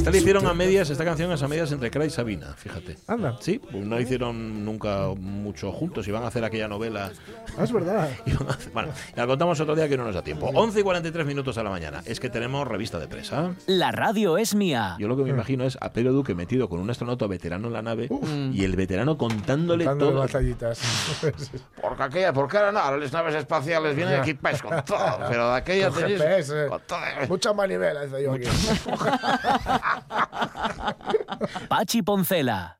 Esta le hicieron a medias, esta canción es a medias entre Cra y Sabina, fíjate. Anda. Sí, pues no hicieron nunca mucho juntos, iban a hacer aquella novela. Ah, es verdad. hacer- bueno, la contamos otro día que no nos da tiempo. 11 y 43 minutos a la mañana. Es que tenemos revista de presa. La radio es mía. Yo lo que me imagino es a Pedro Duque metido con un astronauta veterano en la nave y el veterano contándole Dándole todo. batallitas. Porque aquella, porque ahora no, ahora las naves espaciales vienen equipadas con todo, pero de aquella Con tenéis GPS. con todo. Mucha manivela, dice yo aquí. Pachi Poncela.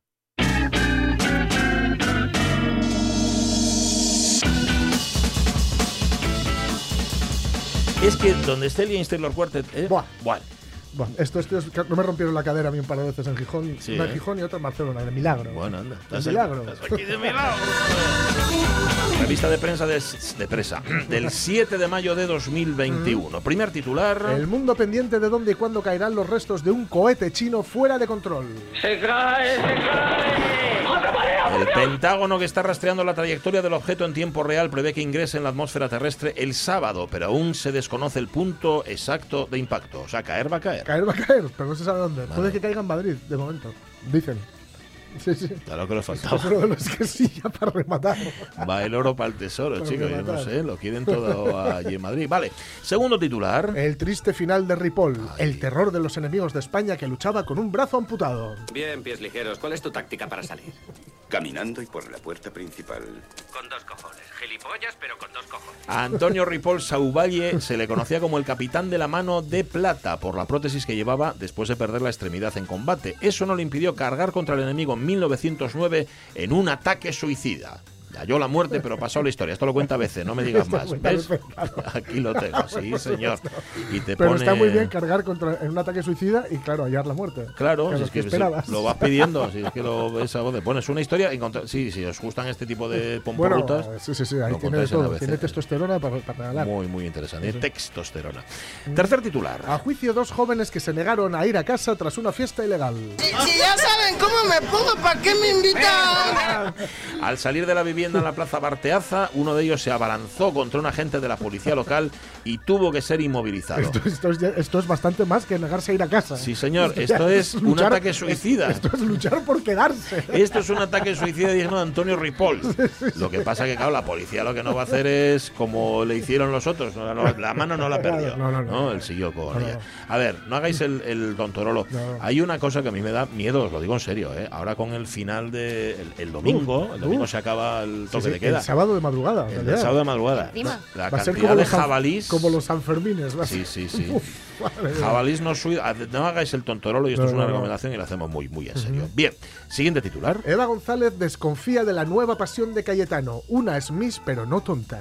Es que donde esté el Taylor Quartet, ¿eh? Buah. Bueno, Bueno, esto, esto es- no me rompieron la cadera a mí un par de veces en Gijón. Sí, una ¿eh? en Gijón y otra en Barcelona, de milagro. bueno, anda. De milagro. estás aquí de milagro. Revista de prensa de, de presa del 7 de mayo de 2021. Primer titular. El mundo pendiente de dónde y cuándo caerán los restos de un cohete chino fuera de control. El Pentágono que está rastreando la trayectoria del objeto en tiempo real prevé que ingrese en la atmósfera terrestre el sábado, pero aún se desconoce el punto exacto de impacto. O sea, caer va a caer. Caer va a caer, pero no se sabe dónde. Puede que caiga en Madrid, de momento. Dicen. Sí, sí. Claro que le Es faltaba. uno de los que sí, ya para rematar. Va el oro para el tesoro, Para chicos. Yo no sé, lo quieren todo allí en Madrid. Vale, segundo titular. El triste final de Ripoll, el terror de los enemigos de España que luchaba con un brazo amputado. Bien, pies ligeros. ¿Cuál es tu táctica para salir? Caminando y por la puerta principal. Con dos cojones. Gilipollas, pero con dos cojones. A Antonio Ripoll Sauvalle se le conocía como el capitán de la mano de plata por la prótesis que llevaba después de perder la extremidad en combate. Eso no le impidió cargar contra el enemigo en 1909 en un ataque suicida. Halló la muerte, pero pasó la historia. Esto lo cuenta BC, no me digas más. ¿Ves? Aquí lo tengo, sí, señor. Y te Pero pone... está muy bien cargar contra, en un ataque suicida y, claro, hallar la muerte. Claro, Que si lo es que que esperabas. si lo vas pidiendo, si es que lo ves a voz de pones una historia y contra- sí, si os gustan este tipo de Bueno, pomporrutas, sí, sí, sí, ahí lo tiene de contáis en todo. Tiene testosterona para, para regalar. muy muy interesante, textosterona. Tercer titular. A juicio, dos jóvenes que se negaron a ir a casa tras una fiesta ilegal. Si ya saben cómo me pongo, ¿para qué me invitan? Al salir de la vivienda en la plaza Barteaza, uno de ellos se abalanzó contra un agente de la policía local y tuvo que ser inmovilizado. Esto, esto es, esto es bastante más que negarse a ir a casa. Sí, señor, esto es un luchar- ataque suicida. Esto es luchar por quedarse. Esto es un ataque suicida digno de Antonio Ripoll. Lo que pasa que, claro, la policía lo que no va a hacer es como le hicieron los otros. no, no, la mano no la perdió. No, no, no. Él siguió con ella. A ver, no hagáis el, el tontorolo. Hay una cosa que a mí me da miedo, os lo digo en serio. ¿eh? Ahora con el final de. El, el domingo, el domingo uf. se acaba el Sí, toque sí, de queda. El sábado de madrugada. El realidad. sábado de madrugada. Encima. La Va a ser como de los, jabalís. como los Sanfermines. va Sí, sí, sí. Uf. Jabalís no sui- No hagáis el tontorolo y esto No, es una no, no. recomendación y la hacemos muy, muy en serio. Bien, siguiente titular. Eva González desconfía de la nueva pasión de Cayetano. Una es Miss, pero no tonta.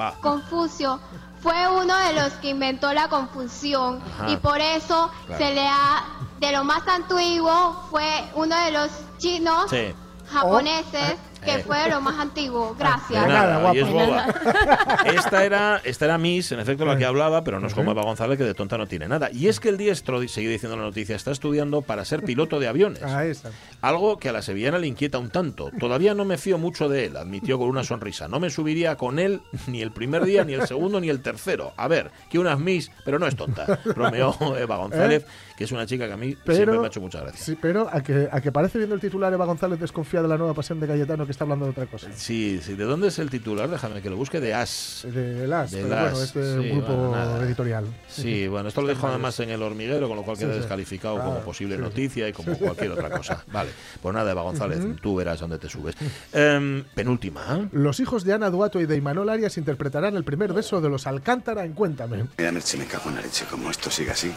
Va. Confucio fue uno de los que inventó la confusión Ajá. y por eso Claro. se le ha, de lo más antiguo, fue uno de los chinos Sí. japoneses que Eh. fue lo más antiguo. De Gracias. nada, nada, y es boba. Esta era, esta era Miss, en efecto, la que hablaba, pero no es como Eva González, que de tonta no tiene nada. Y es que el diestro, sigue diciendo la noticia, está estudiando para ser piloto de aviones. A esa. Algo que a la sevillana le inquieta un tanto. Todavía no me fío mucho de él, admitió con una sonrisa. No me subiría con él ni el primer día, ni el segundo, ni el tercero. A ver, que una es Miss, pero no es tonta. Bromeó Eva González, que es una chica que a mí siempre. Pero, me ha hecho mucha gracia. sí, pero a que, a que parece viendo el titular Eva González desconfía de la nueva pasión de Cayetano que está hablando de otra cosa. Sí, sí. ¿De dónde es el titular? Déjame que lo busque. De As. De las, De pero las, bueno, este es sí, un grupo bueno, editorial. Sí, bueno, esto lo dejo además en el hormiguero, con lo cual queda sí. descalificado Ah, como posible sí, sí. noticia y como cualquier otra cosa. Vale, pues nada, Eva González, tú verás dónde te subes. Em, penúltima. ¿eh? Los hijos de Ana Duato y de Imanol Arias interpretarán el primer beso de los Alcántara en Cuéntame. Mira, Merche, me cago en la leche. Como esto sigue así,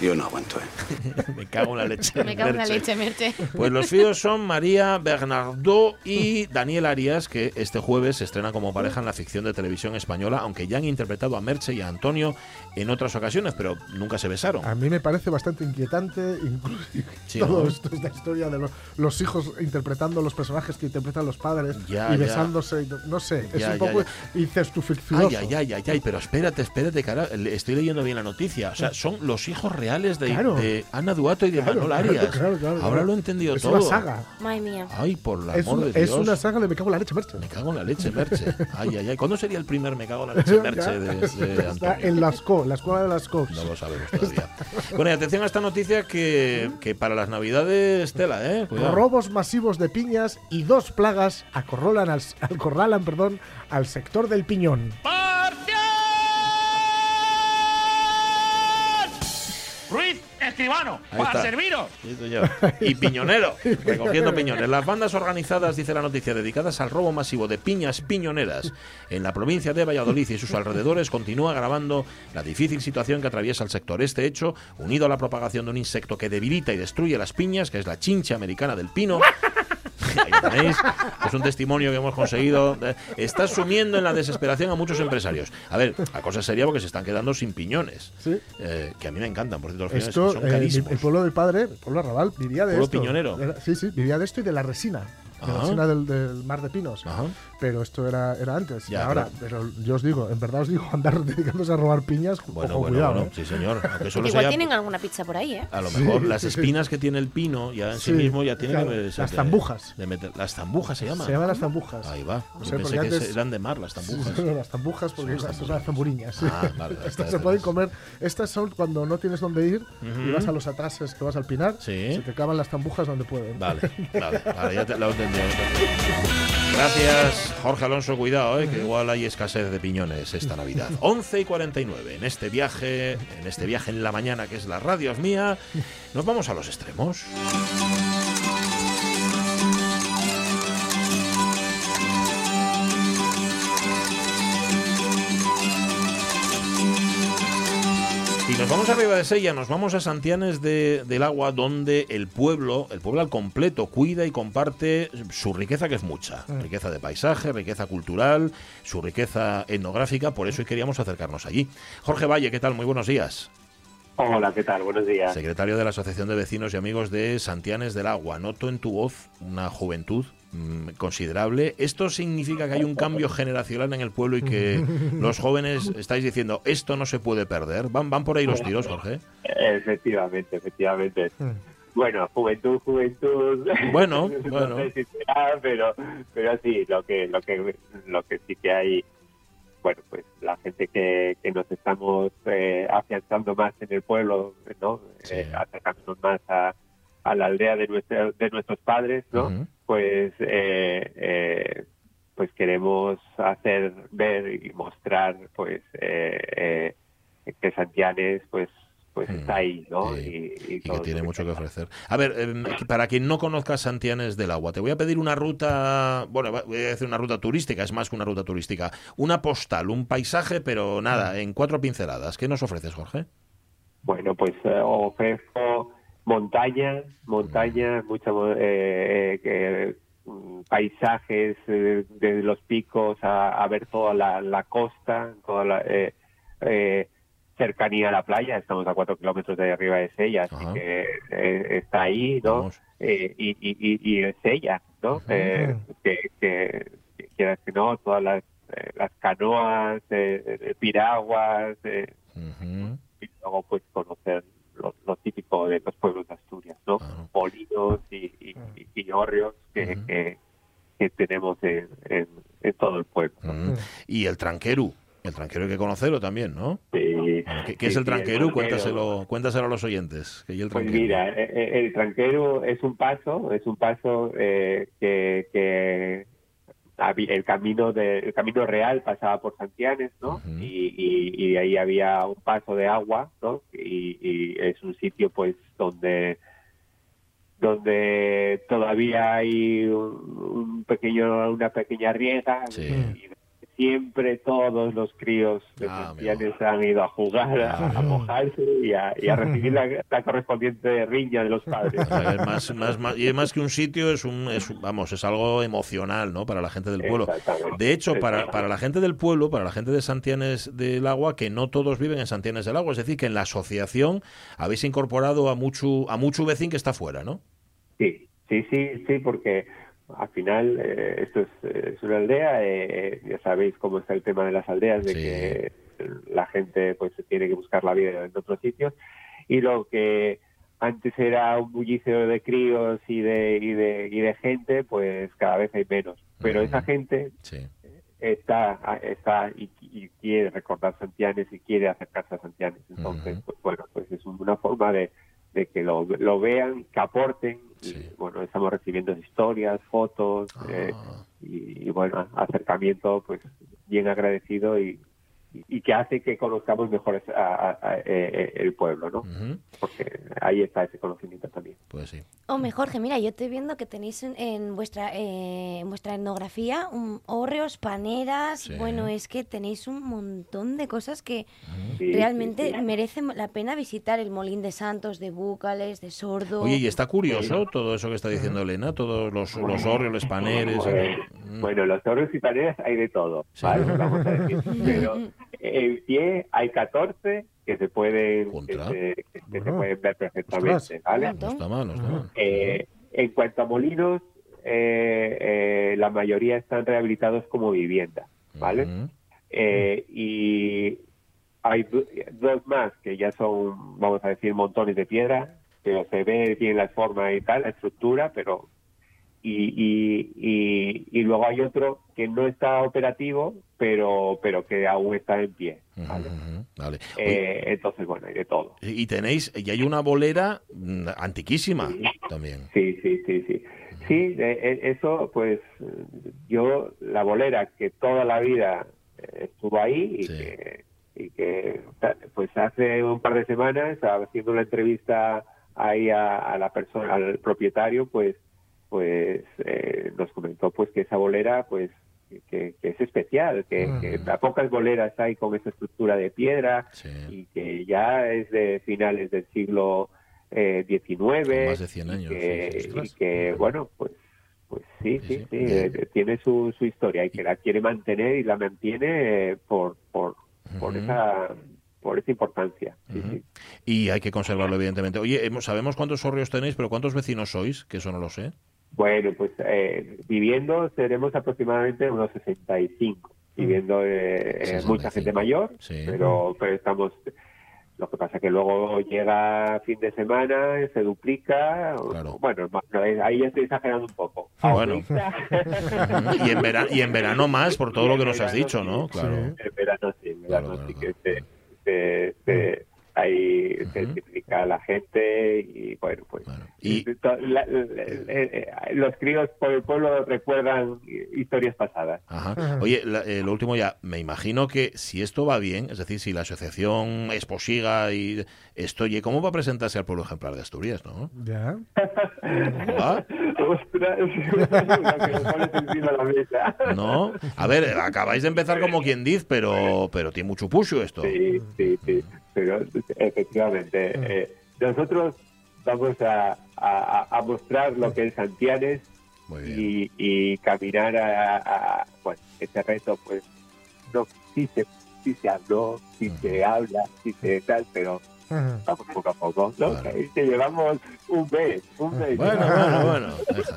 yo no aguanto, ¿eh? Me cago en la leche. Me cago en la leche, Merche. Pues los fíos son María Bernardo y Daniel Arias, que este jueves se estrena como pareja en la ficción de televisión española, aunque ya han interpretado a Merche y a Antonio en otras ocasiones, pero nunca se besaron. A mí me parece bastante inquietante incluso Sí, todo ¿no? esto, esta historia de los, los hijos interpretando los personajes que interpretan los padres Ya, y ya. besándose. y no- sé, es Ya, un ya, poco incestuficioso. Ay, ay, ay, ay, ay, pero espérate, espérate, cara, estoy leyendo bien la noticia. O sea, son los hijos reales de, Claro. de Ana Duato y de Claro, Manol claro, Arias. claro, claro, Ahora claro. lo he entendido Es todo. una saga. Madre mía. Ay, por la Es, amor un- de es Dios. una saga de Me cago en la leche, Merche. Me cago en la leche, Merche. Ay, ay, ay. ¿Cuándo sería el primer Me cago en la leche, Merche, de, de Está Antonio? en Lascaux, la escuela de Lascaux. No lo sabemos todavía. Bueno, y atención a esta noticia que, que para las navidades, tela, ¿eh? Cuidado. Robos masivos de piñas y dos plagas acorralan al, acorralan, perdón, al sector del piñón. Escribano, Ahí para está. serviros. Sí, señor. Y piñonero, recogiendo piñones. Las bandas organizadas, dice la noticia, dedicadas al robo masivo de piñas piñoneras en la provincia de Valladolid y sus alrededores, continúa agravando la difícil situación que atraviesa el sector. Este hecho, unido a la propagación de un insecto que debilita y destruye las piñas, que es la chincha americana del pino, Ahí lo tenéis. Es un testimonio que hemos conseguido. Está sumiendo en la desesperación a muchos empresarios. A ver, la cosa sería porque se están quedando sin piñones. Sí. Eh, que a mí me encantan, por cierto, los piñones Esto, son eh, carísimos. el pueblo del padre, el pueblo arrabal, vivía de Pueblo esto. piñonero. Sí, sí, vivía de esto y de la resina. De la resina del, del mar de pinos. Ajá. Pero esto era, era antes. Ya, Ahora, pero yo os digo, en verdad os digo, andar dedicándose a robar piñas, Bueno, ojo, bueno, cuidado. bueno, ¿eh? sí, señor. Aunque solo Igual sea- tienen alguna pizza por ahí, ¿eh? A lo Sí, mejor las sí, sí. espinas que tiene el pino ya en sí, Sí, mismo ya tiene claro, que las zambujas. de meter- las zambujas se llaman. Se llaman las zambujas. Ahí va. No Yo sé, pensé porque que antes- eran de mar las zambujas. No, las zambujas, porque Son las estas son las zamburiñas. Ah, vale, estas se pueden comer. Estas son cuando no tienes dónde ir y vas a los atrases que vas al pinar. Sí. Se te clavan las zambujas donde pueden. Vale, vale, vale, ya te, Gracias, Jorge Alonso. Cuidado, eh, que igual hay escasez de piñones esta Navidad. 11 y 49. En este viaje, en este viaje en la mañana que es la radio es mía, nos vamos a los extremos. Nos vamos arriba de Sella, nos vamos a Santianes de- del Agua, donde el pueblo, el pueblo al completo, cuida y comparte su riqueza, que es mucha. Riqueza de paisaje, riqueza cultural, su riqueza etnográfica, por eso hoy queríamos acercarnos allí. Jorge Valle, ¿qué tal? Muy buenos días. Hola, ¿qué tal? Buenos días. Secretario de la Asociación de Vecinos y Amigos de Santianes del Agua. Noto en tu voz una juventud mm, considerable. ¿Esto significa que hay un cambio generacional en el pueblo y que los jóvenes estáis diciendo esto no se puede perder? ¿Van, van por ahí los tiros, Jorge? Efectivamente, efectivamente. Bueno, juventud, juventud. Bueno, no bueno. sé si será, pero, pero sí, lo que, lo que, lo que sí que hay, bueno, pues la gente que, que nos estamos eh, afianzando más en el pueblo, ¿no? Eh, acercándonos más a, a la aldea de, nuestra, de nuestros padres, ¿no? Pues, eh, eh, pues queremos hacer ver y mostrar, pues, eh, que Santianes, pues, pues está ahí, ¿no? Y, y Y que tiene mucho que ofrecer. A ver, em, para quien no conozca Santianes del Agua, te voy a pedir una ruta, bueno, voy a decir una ruta turística, es más que una ruta turística, una postal, un paisaje, pero nada, en cuatro pinceladas. ¿Qué nos ofreces, Jorge? Bueno, pues eh, ofrezco montaña, montaña, mucha, mo- eh, eh, mm, paisajes eh, desde los picos a, a ver toda la, la costa, toda la eh, eh, cercanía a la playa. Estamos a cuatro kilómetros de arriba de Sella, así que está ahí, ¿no? Y, y, y, y Sella, ¿no? Eh, que, que, que quieras que no, todas las, las canoas, piraguas, eh, y luego pues conocer lo, lo típico de los pueblos de Asturias, ¿no? Polinos y, y, y- y hórreos que, que, que tenemos en, en, en todo el pueblo. Y el tranqueru. El tranquero hay que conocerlo también, ¿no? Sí. ¿Qué, qué es el sí, el tranqueru? tranquero. Cuéntaselo, cuéntaselo a los oyentes. Que el Pues tranqueru. mira, eh, eh, el tranquero es un paso, es un paso eh, que, que el camino de, el camino real pasaba por Santianes, ¿no? y, y, y ahí había un paso de agua, ¿no? Y, y es un sitio, pues, donde donde todavía hay un, un pequeño una pequeña riega y siempre todos los críos de Santianes han ido a jugar, a, a mojarse y a, y a recibir la, la correspondiente riña de los padres. Más, más, más- y es más que un sitio, es un, es, vamos, es algo emocional, ¿no? Para la gente del pueblo. De hecho, para, para la gente del pueblo, para la gente de Santianes del Agua, que no todos viven en Santianes del Agua, es decir, que en la asociación habéis incorporado a mucho, a mucho vecino que está fuera, ¿no? Sí, sí, sí, sí, porque al final eh, esto es, eh, es una aldea, eh, ya sabéis cómo está el tema de las aldeas, de que la gente pues tiene que buscar la vida en otros sitios. Y lo que antes era un bullicio de críos y de, y de, y de gente, pues cada vez hay menos. Pero esa gente está, está y, y quiere recordar Santianes y quiere acercarse a Santianes. Entonces, pues bueno, pues es una forma de, de que lo, lo vean, que aporten. Y, bueno, estamos recibiendo historias, fotos eh, y, y, bueno, acercamiento, pues bien agradecido y, y que hace que conozcamos mejor a, a, a, eh, el pueblo, ¿no? Porque ahí está ese conocimiento también. Pues sí. Hombre, Jorge, mira, yo estoy viendo que tenéis en, en vuestra eh, en vuestra etnografía un, hórreos, paneras, Sí. bueno, es que tenéis un montón de cosas que realmente sí, sí. merece la pena visitar, el Molín de Santos, de Búcales, de Sordo. Oye, y está curioso todo eso que está diciendo Elena, todos los, los hórreos, los paneles. Bueno, bueno, los toros y paneras hay de todo, ¿vale? Vamos a decir. Pero en pie hay 14 que se pueden, que se, que se pueden ver perfectamente. ¿vale? No está mal, no está mal. Eh, en cuanto a molinos, eh, eh, la mayoría están rehabilitados como vivienda, ¿vale? Eh, y hay do- dos más que ya son, vamos a decir, montones de piedra, pero se ve bien la forma y tal, la estructura, pero y, y, y, y luego hay otro que no está operativo, pero pero que aún está en pie. ¿vale? Vale. Eh, entonces, bueno, hay de todo. Y tenéis, y hay una bolera mm, antiquísima también. Sí, sí, sí, sí. Sí, eh, eh, eso, pues yo, la bolera que toda la vida eh, estuvo ahí y que, y que, pues hace un par de semanas, haciendo una entrevista ahí a, a la persona, al propietario, pues, pues eh, nos comentó pues que esa bolera, pues que, que es especial, que, que a pocas boleras hay con esa estructura de piedra y que ya es de finales del siglo eh, XIX. más de 100 años, Y que, sí, ostras. y que, bueno, pues pues sí, sí, sí, eh, tiene su, su historia y que la quiere mantener y la mantiene eh, por, por, por, esa, por esa importancia. Sí, sí. Y hay que conservarlo, evidentemente. Oye, hemos- sabemos cuántos hórreos tenéis, pero ¿cuántos vecinos sois? Que eso no lo sé. Bueno, pues eh, viviendo seremos aproximadamente unos 65. Viviendo eh, eh, mucha gente mayor, pero, pero estamos. Lo que pasa que luego llega fin de semana, se duplica. Bueno, no, eh, ahí estoy exagerando un poco. Bueno. y, en verano, y en verano más, por todo lo que nos has dicho, ¿no? Claro. En verano sí, en verano sí que se, se, se- ahí se triplica la gente y bueno, pues Y- to- la- la- eh, eh, los críos por el pueblo recuerdan historias pasadas. Ajá. Oye, la- eh, lo último ya, me imagino que si esto va bien, es decir, si la asociación es posiga y esto, oye, ¿cómo va a presentarse al pueblo ejemplar de Asturias, no? Ya. ¿Va? Ostras. ¿No? A ver, acabáis de empezar como quien dice, pero, pero tiene mucho pucho esto. Sí, sí, sí. Pero efectivamente, eh, nosotros vamos a, a- a mostrar lo que es Santianes y, y caminar a, a- bueno, ese reto, pues, no, sí se, sí se habló, sí se habla, sí se tal, pero vamos poco a poco, ¿no? Que que llevamos un mes, un mes. Bueno, bueno, bueno.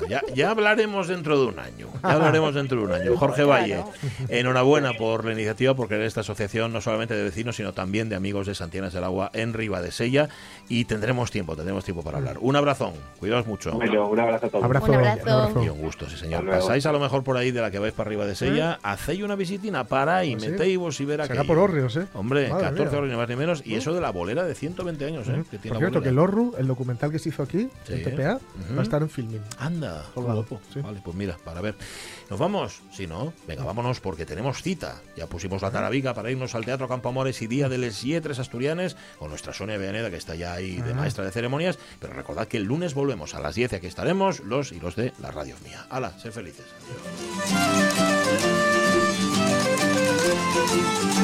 Ya, ya hablaremos dentro de un año. Ya hablaremos dentro de un año. Jorge Valle, enhorabuena por la iniciativa, por crear esta asociación no solamente de vecinos, sino también de amigos de Santianas del Agua en Ribadesella. Y tendremos tiempo, tendremos tiempo para hablar. Un abrazón, cuidaos mucho. Bueno, un abrazo a todos. Abrazo, Un abrazo. abrazo. Y un gusto, sí, señor. Pasáis a lo mejor por ahí de la que vais para Ribadesella, hacéis una visitina, para y Pues sí. metéis vos y verá Será que por hórreos, ¿eh? Hombre, Madre 14 mía. horas ni más ni menos. Y eso de la bolera de 120 años, ¿eh? Uh -huh. que tiene Por cierto, que el Orru, el documental que se hizo aquí, sí. el TPA, va a estar en filming. Anda, guapo. Sí. Vale, pues mira, para ver. ¿Nos vamos? Si no, venga, vámonos porque tenemos cita. Ya pusimos la tarabica para irnos al Teatro Campo Amores y Día de Les Yetres Asturianes con nuestra Sonia Villaneda, que está ya ahí de maestra de ceremonias. Pero recordad que el lunes volvemos a las 10 y aquí estaremos los y los de la radio mía. Hala, ser felices. Adiós.